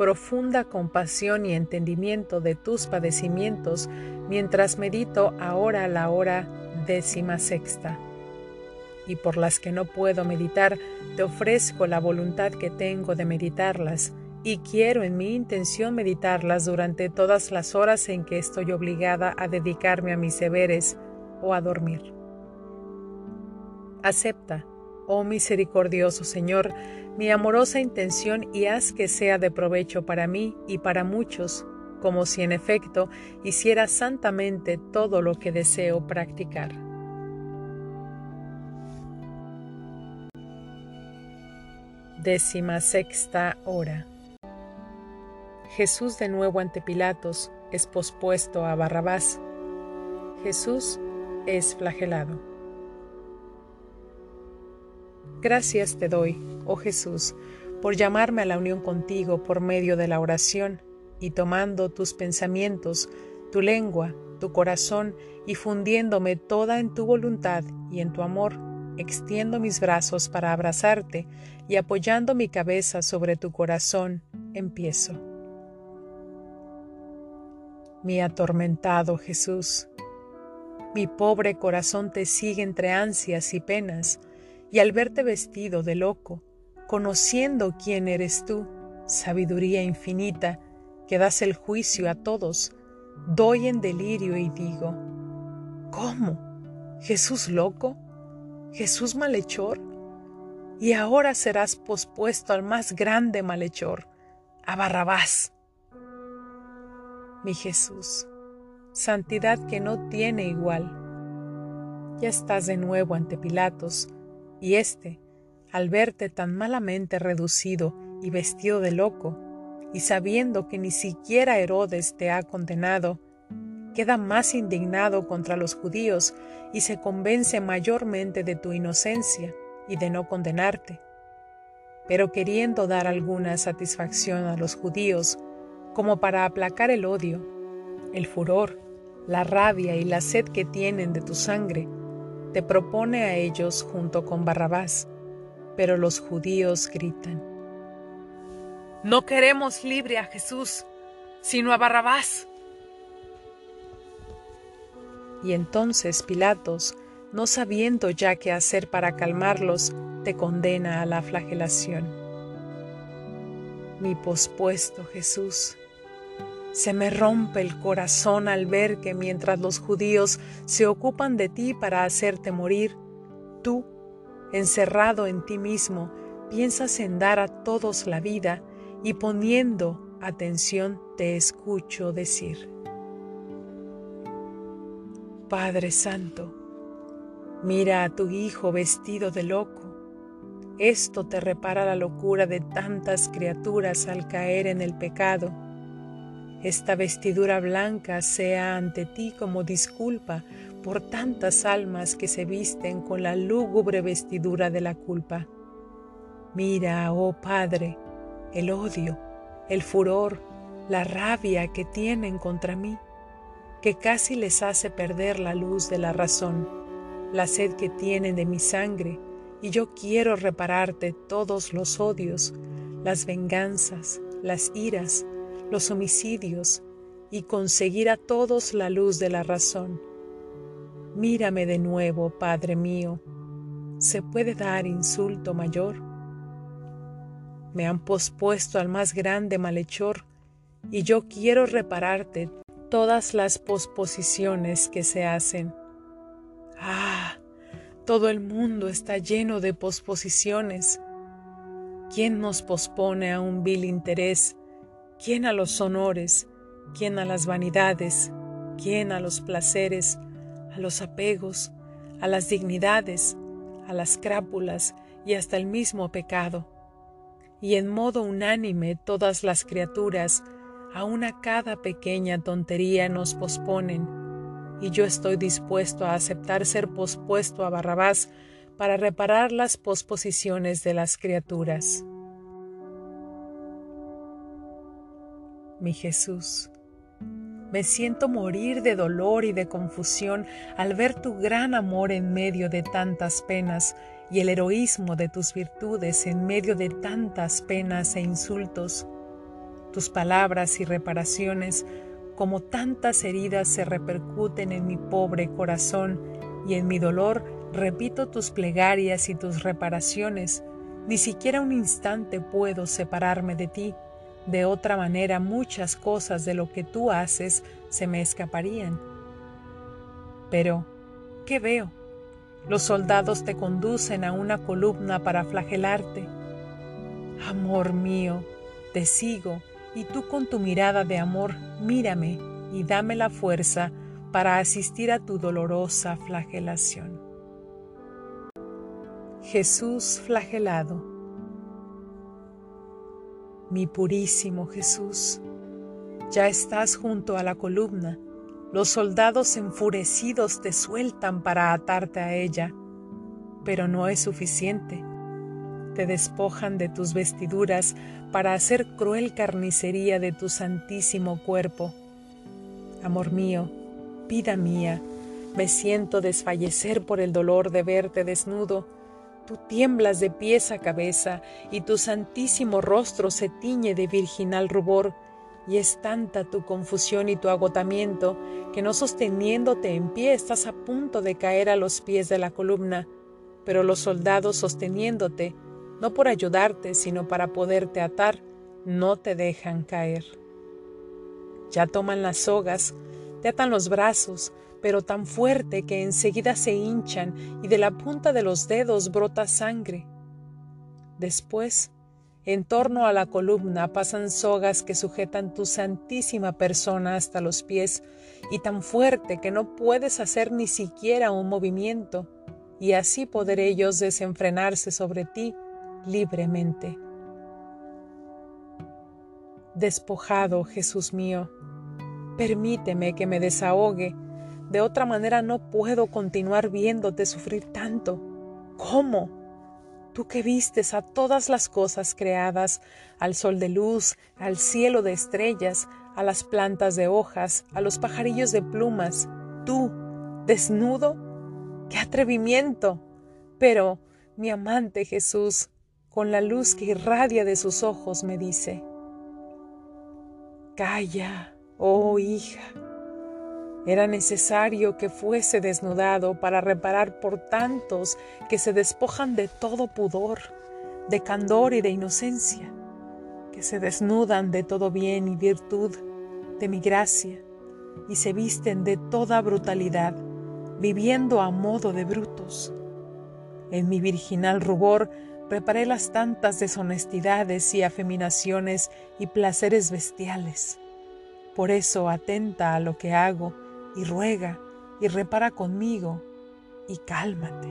profunda compasión y entendimiento de tus padecimientos mientras medito ahora la hora décima sexta. Y por las que no puedo meditar, te ofrezco la voluntad que tengo de meditarlas, y quiero en mi intención meditarlas durante todas las horas en que estoy obligada a dedicarme a mis deberes o a dormir. Acepta, oh misericordioso Señor, mi amorosa intención y haz que sea de provecho para mí y para muchos, como si en efecto hiciera santamente todo lo que deseo practicar. Décima sexta hora. Jesús de nuevo ante Pilatos es pospuesto a Barrabás. Jesús es flagelado. Gracias te doy, oh Jesús, por llamarme a la unión contigo por medio de la oración y tomando tus pensamientos, tu lengua, tu corazón y fundiéndome toda en tu voluntad y en tu amor, extiendo mis brazos para abrazarte y apoyando mi cabeza sobre tu corazón, empiezo. Mi atormentado Jesús, mi pobre corazón te sigue entre ansias y penas, y al verte vestido de loco, conociendo quién eres tú, sabiduría infinita, que das el juicio a todos, doy en delirio y digo, ¿cómo? ¿Jesús loco? ¿Jesús malhechor? Y ahora serás pospuesto al más grande malhechor, a Barrabás. Mi Jesús, santidad que no tiene igual. Ya estás de nuevo ante Pilatos, y éste, al verte tan malamente reducido y vestido de loco, y sabiendo que ni siquiera Herodes te ha condenado, queda más indignado contra los judíos y se convence mayormente de tu inocencia y de no condenarte. Pero queriendo dar alguna satisfacción a los judíos, como para aplacar el odio, el furor, la rabia y la sed que tienen de tu sangre, te propone a ellos junto con Barrabás, pero los judíos gritan, No queremos libre a Jesús, sino a Barrabás. Y entonces Pilatos, no sabiendo ya qué hacer para calmarlos, te condena a la flagelación. Mi pospuesto Jesús, se me rompe el corazón al ver que mientras los judíos se ocupan de ti para hacerte morir, tú, encerrado en ti mismo, piensas en dar a todos la vida y poniendo atención te escucho decir. Padre Santo, mira a tu Hijo vestido de loco. Esto te repara la locura de tantas criaturas al caer en el pecado esta vestidura blanca sea ante ti como disculpa por tantas almas que se visten con la lúgubre vestidura de la culpa. Mira, oh Padre, el odio, el furor, la rabia que tienen contra mí, que casi les hace perder la luz de la razón, la sed que tienen de mi sangre, y yo quiero repararte todos los odios, las venganzas, las iras, los homicidios y conseguir a todos la luz de la razón. Mírame de nuevo, Padre mío. ¿Se puede dar insulto mayor? Me han pospuesto al más grande malhechor y yo quiero repararte todas las posposiciones que se hacen. Ah, todo el mundo está lleno de posposiciones. ¿Quién nos pospone a un vil interés quién a los honores, quién a las vanidades, quién a los placeres, a los apegos, a las dignidades, a las crápulas y hasta el mismo pecado. y en modo unánime todas las criaturas, aun a cada pequeña tontería nos posponen, y yo estoy dispuesto a aceptar ser pospuesto a Barrabás para reparar las posposiciones de las criaturas. Mi Jesús, me siento morir de dolor y de confusión al ver tu gran amor en medio de tantas penas y el heroísmo de tus virtudes en medio de tantas penas e insultos. Tus palabras y reparaciones, como tantas heridas, se repercuten en mi pobre corazón y en mi dolor repito tus plegarias y tus reparaciones. Ni siquiera un instante puedo separarme de ti de otra manera muchas cosas de lo que tú haces se me escaparían. Pero, ¿qué veo? Los soldados te conducen a una columna para flagelarte. Amor mío, te sigo y tú con tu mirada de amor mírame y dame la fuerza para asistir a tu dolorosa flagelación. Jesús flagelado mi purísimo Jesús. Ya estás junto a la columna. Los soldados enfurecidos te sueltan para atarte a ella, pero no es suficiente. Te despojan de tus vestiduras para hacer cruel carnicería de tu santísimo cuerpo. Amor mío, vida mía, me siento desfallecer por el dolor de verte desnudo Tú tiemblas de pies a cabeza y tu santísimo rostro se tiñe de virginal rubor, y es tanta tu confusión y tu agotamiento que no sosteniéndote en pie estás a punto de caer a los pies de la columna, pero los soldados sosteniéndote, no por ayudarte, sino para poderte atar, no te dejan caer. Ya toman las sogas, te atan los brazos, pero tan fuerte que enseguida se hinchan y de la punta de los dedos brota sangre. Después, en torno a la columna pasan sogas que sujetan tu santísima persona hasta los pies y tan fuerte que no puedes hacer ni siquiera un movimiento y así poder ellos desenfrenarse sobre ti libremente. Despojado, Jesús mío, permíteme que me desahogue de otra manera no puedo continuar viéndote sufrir tanto. ¿Cómo? Tú que vistes a todas las cosas creadas, al sol de luz, al cielo de estrellas, a las plantas de hojas, a los pajarillos de plumas, tú, desnudo, qué atrevimiento. Pero mi amante Jesús, con la luz que irradia de sus ojos, me dice, Calla, oh hija, era necesario que fuese desnudado para reparar por tantos que se despojan de todo pudor, de candor y de inocencia, que se desnudan de todo bien y virtud, de mi gracia, y se visten de toda brutalidad, viviendo a modo de brutos. En mi virginal rubor reparé las tantas deshonestidades y afeminaciones y placeres bestiales. Por eso atenta a lo que hago, y ruega y repara conmigo y cálmate.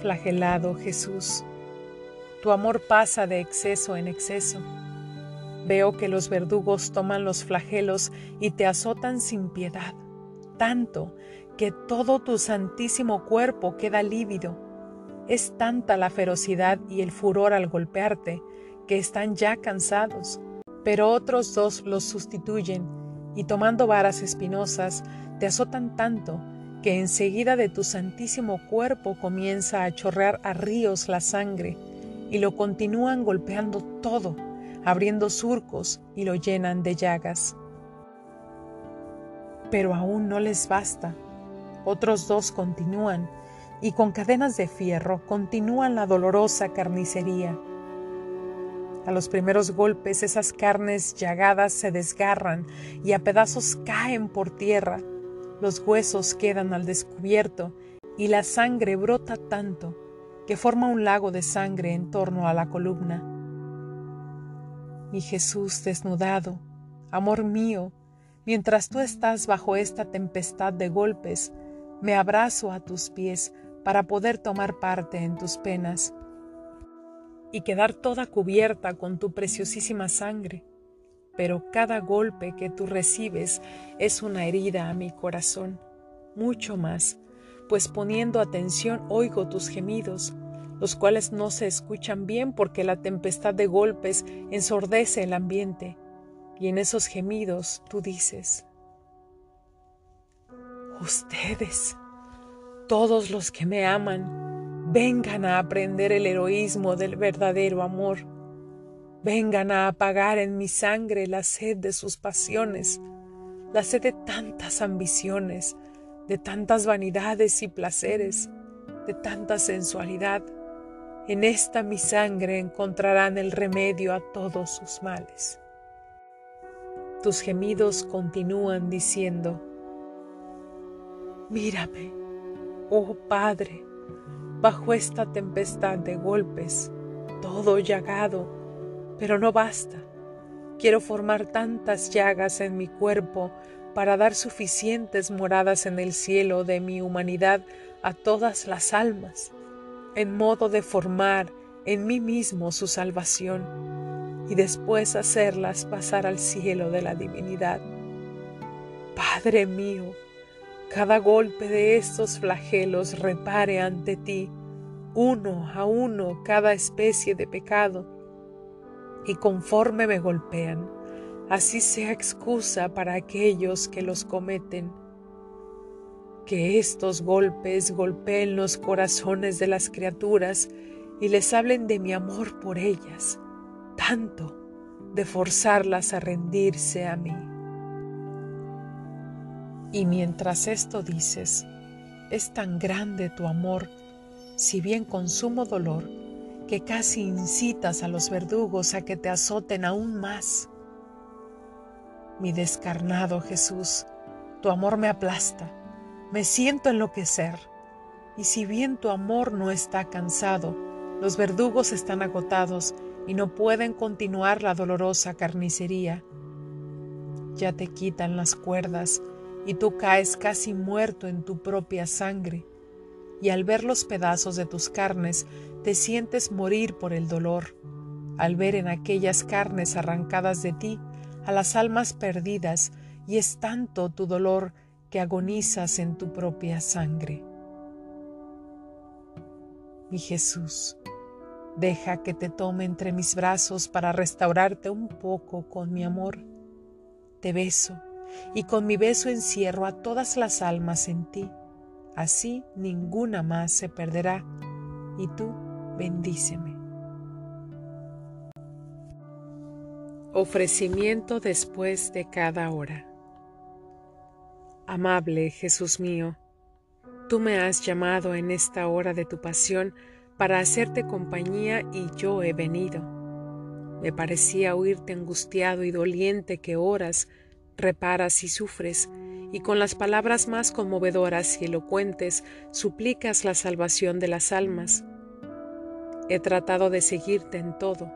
Flagelado Jesús, tu amor pasa de exceso en exceso. Veo que los verdugos toman los flagelos y te azotan sin piedad, tanto que todo tu santísimo cuerpo queda lívido. Es tanta la ferocidad y el furor al golpearte que están ya cansados pero otros dos los sustituyen y tomando varas espinosas te azotan tanto que enseguida de tu santísimo cuerpo comienza a chorrear a ríos la sangre y lo continúan golpeando todo, abriendo surcos y lo llenan de llagas. Pero aún no les basta. Otros dos continúan y con cadenas de fierro continúan la dolorosa carnicería a los primeros golpes esas carnes llagadas se desgarran y a pedazos caen por tierra. Los huesos quedan al descubierto y la sangre brota tanto que forma un lago de sangre en torno a la columna. Mi Jesús desnudado, amor mío, mientras tú estás bajo esta tempestad de golpes, me abrazo a tus pies para poder tomar parte en tus penas y quedar toda cubierta con tu preciosísima sangre, pero cada golpe que tú recibes es una herida a mi corazón, mucho más, pues poniendo atención oigo tus gemidos, los cuales no se escuchan bien porque la tempestad de golpes ensordece el ambiente, y en esos gemidos tú dices, ustedes, todos los que me aman, vengan a aprender el heroísmo del verdadero amor, vengan a apagar en mi sangre la sed de sus pasiones, la sed de tantas ambiciones, de tantas vanidades y placeres, de tanta sensualidad. En esta mi sangre encontrarán el remedio a todos sus males. Tus gemidos continúan diciendo, Mírame, oh Padre, bajo esta tempestad de golpes, todo llagado, pero no basta. Quiero formar tantas llagas en mi cuerpo para dar suficientes moradas en el cielo de mi humanidad a todas las almas, en modo de formar en mí mismo su salvación y después hacerlas pasar al cielo de la divinidad. Padre mío, cada golpe de estos flagelos repare ante ti, uno a uno, cada especie de pecado, y conforme me golpean, así sea excusa para aquellos que los cometen. Que estos golpes golpeen los corazones de las criaturas y les hablen de mi amor por ellas, tanto de forzarlas a rendirse a mí. Y mientras esto dices, es tan grande tu amor, si bien con sumo dolor, que casi incitas a los verdugos a que te azoten aún más. Mi descarnado Jesús, tu amor me aplasta, me siento enloquecer, y si bien tu amor no está cansado, los verdugos están agotados y no pueden continuar la dolorosa carnicería. Ya te quitan las cuerdas, y tú caes casi muerto en tu propia sangre, y al ver los pedazos de tus carnes te sientes morir por el dolor, al ver en aquellas carnes arrancadas de ti a las almas perdidas, y es tanto tu dolor que agonizas en tu propia sangre. Mi Jesús, deja que te tome entre mis brazos para restaurarte un poco con mi amor. Te beso y con mi beso encierro a todas las almas en ti. Así ninguna más se perderá, y tú bendíceme. Ofrecimiento después de cada hora. Amable Jesús mío, tú me has llamado en esta hora de tu pasión para hacerte compañía y yo he venido. Me parecía oírte angustiado y doliente que oras reparas y sufres, y con las palabras más conmovedoras y elocuentes suplicas la salvación de las almas. He tratado de seguirte en todo.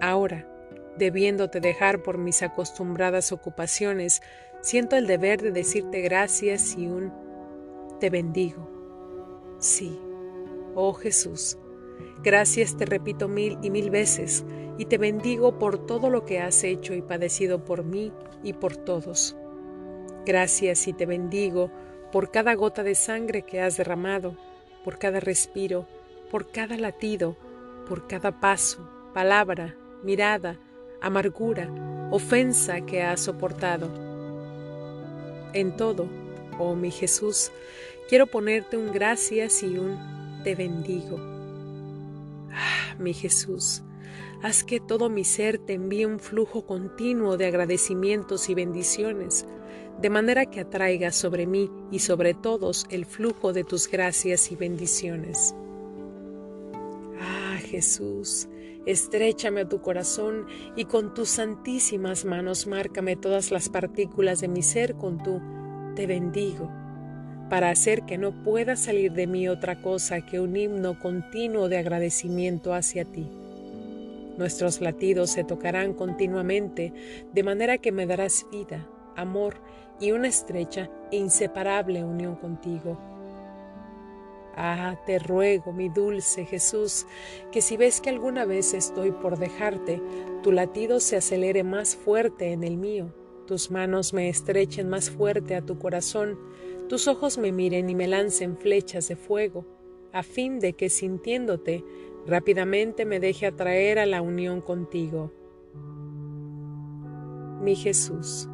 Ahora, debiéndote dejar por mis acostumbradas ocupaciones, siento el deber de decirte gracias y un te bendigo. Sí, oh Jesús, gracias te repito mil y mil veces, y te bendigo por todo lo que has hecho y padecido por mí y por todos. Gracias y te bendigo por cada gota de sangre que has derramado, por cada respiro, por cada latido, por cada paso, palabra, mirada, amargura, ofensa que has soportado. En todo, oh mi Jesús, quiero ponerte un gracias y un te bendigo. Ah, mi Jesús, Haz que todo mi ser te envíe un flujo continuo de agradecimientos y bendiciones, de manera que atraiga sobre mí y sobre todos el flujo de tus gracias y bendiciones. Ah, Jesús, estréchame a tu corazón y con tus santísimas manos márcame todas las partículas de mi ser con tu te bendigo, para hacer que no pueda salir de mí otra cosa que un himno continuo de agradecimiento hacia ti. Nuestros latidos se tocarán continuamente, de manera que me darás vida, amor y una estrecha e inseparable unión contigo. Ah, te ruego, mi dulce Jesús, que si ves que alguna vez estoy por dejarte, tu latido se acelere más fuerte en el mío, tus manos me estrechen más fuerte a tu corazón, tus ojos me miren y me lancen flechas de fuego, a fin de que sintiéndote, rápidamente me deje atraer a la unión contigo. Mi Jesús,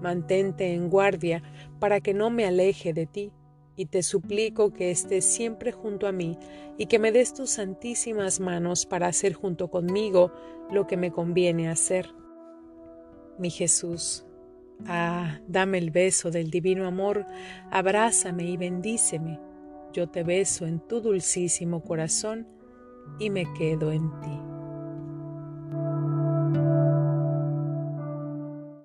mantente en guardia para que no me aleje de ti y te suplico que estés siempre junto a mí y que me des tus santísimas manos para hacer junto conmigo lo que me conviene hacer. Mi Jesús, ah, dame el beso del divino amor, abrázame y bendíceme. Yo te beso en tu dulcísimo corazón y me quedo en ti.